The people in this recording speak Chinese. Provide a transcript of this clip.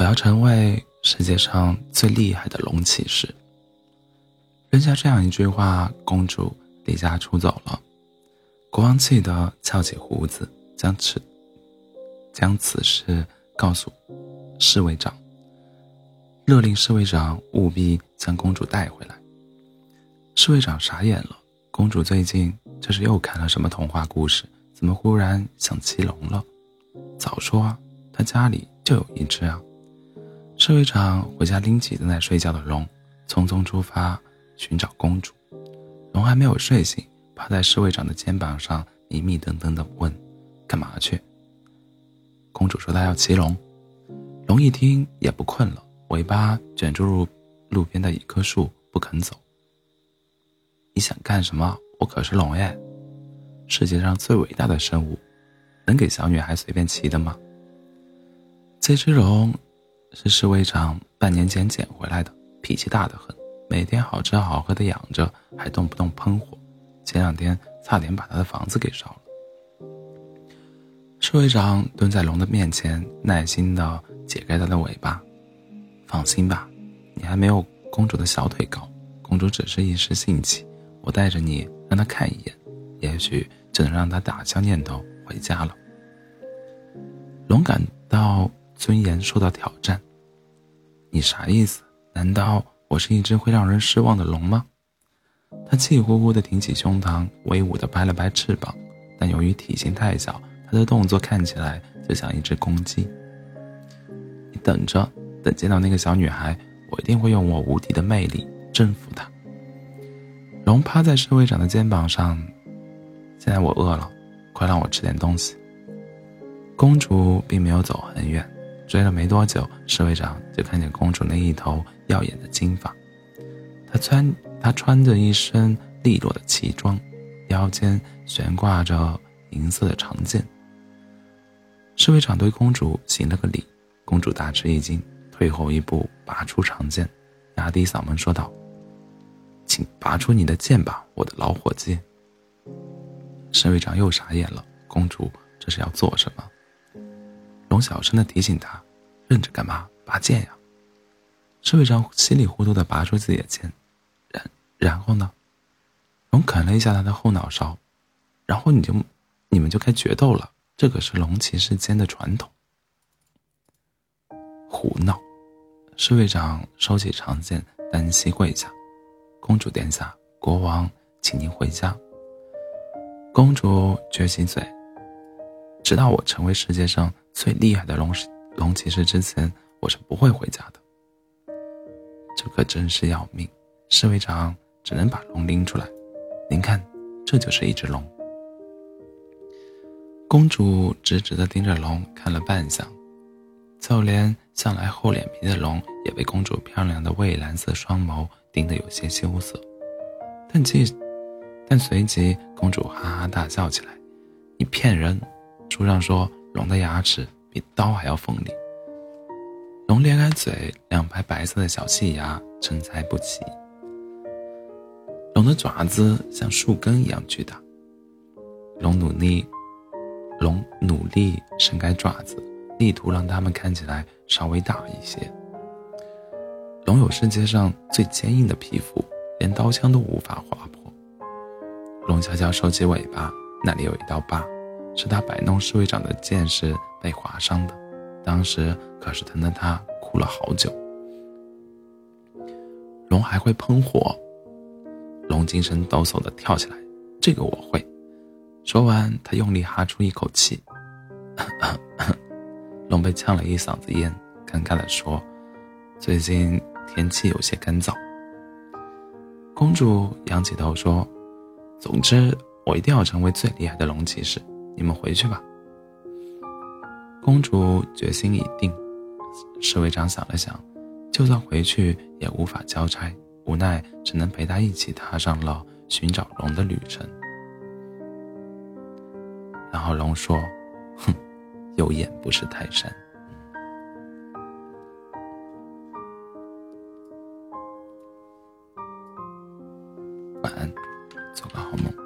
我要成为世界上最厉害的龙骑士。扔下这样一句话，公主离家出走了。国王气得翘起胡子，将此将此事告诉侍卫长，勒令侍卫长务必将公主带回来。侍卫长傻眼了，公主最近这是又看了什么童话故事？怎么忽然想骑龙了？早说啊，他家里就有一只啊！侍卫长回家拎起正在睡觉的龙，匆匆出发寻找公主。龙还没有睡醒，趴在侍卫长的肩膀上，迷迷瞪瞪地问：“干嘛去？”公主说：“她要骑龙。”龙一听也不困了，尾巴卷住路路边的一棵树，不肯走。你想干什么？我可是龙耶！世界上最伟大的生物，能给小女孩随便骑的吗？这只龙是侍卫长半年前捡回来的，脾气大得很，每天好吃好喝的养着，还动不动喷火，前两天差点把他的房子给烧了。侍卫长蹲在龙的面前，耐心地解开它的尾巴。放心吧，你还没有公主的小腿高，公主只是一时兴起，我带着你让她看一眼，也许。就能让她打消念头回家了。龙感到尊严受到挑战。你啥意思？难道我是一只会让人失望的龙吗？他气呼呼地挺起胸膛，威武地拍了拍翅膀，但由于体型太小，他的动作看起来就像一只公鸡。你等着，等见到那个小女孩，我一定会用我无敌的魅力征服她。龙趴在侍卫长的肩膀上。现在我饿了，快让我吃点东西。公主并没有走很远，追了没多久，侍卫长就看见公主那一头耀眼的金发。她穿她穿着一身利落的旗装，腰间悬挂着银色的长剑。侍卫长对公主行了个礼，公主大吃一惊，退后一步，拔出长剑，压低嗓门说道：“请拔出你的剑吧，我的老伙计。”侍卫长又傻眼了，公主这是要做什么？龙小声的提醒他：“愣着干嘛？拔剑呀！”侍卫长稀里糊涂的拔出自己的剑，然然后呢？龙啃了一下他的后脑勺，然后你就你们就该决斗了，这可是龙骑士间的传统。胡闹！侍卫长收起长剑，单膝跪下：“公主殿下，国王，请您回家。”公主撅起嘴，直到我成为世界上最厉害的龙龙骑士之前，我是不会回家的。这可真是要命！侍卫长只能把龙拎出来。您看，这就是一只龙。公主直直地盯着龙看了半晌，就连向来厚脸皮的龙也被公主漂亮的蔚蓝色双眸盯得有些羞涩。但即。但随即，公主哈哈大笑起来：“你骗人！书上说龙的牙齿比刀还要锋利。”龙咧开嘴，两排白色的小细牙参差不齐。龙的爪子像树根一样巨大。龙努力，龙努力伸开爪子，力图让它们看起来稍微大一些。龙有世界上最坚硬的皮肤，连刀枪都无法划破。龙悄悄收起尾巴，那里有一道疤，是他摆弄侍卫长的剑时被划伤的，当时可是疼得他哭了好久。龙还会喷火，龙精神抖擞地跳起来，这个我会。说完，他用力哈出一口气，龙被呛了一嗓子烟，尴尬地说：“最近天气有些干燥。”公主仰起头说。总之，我一定要成为最厉害的龙骑士。你们回去吧。公主决心已定。侍卫长想了想，就算回去也无法交差，无奈只能陪他一起踏上了寻找龙的旅程。然后龙说：“哼，有眼不识泰山。”晚安。做个好梦。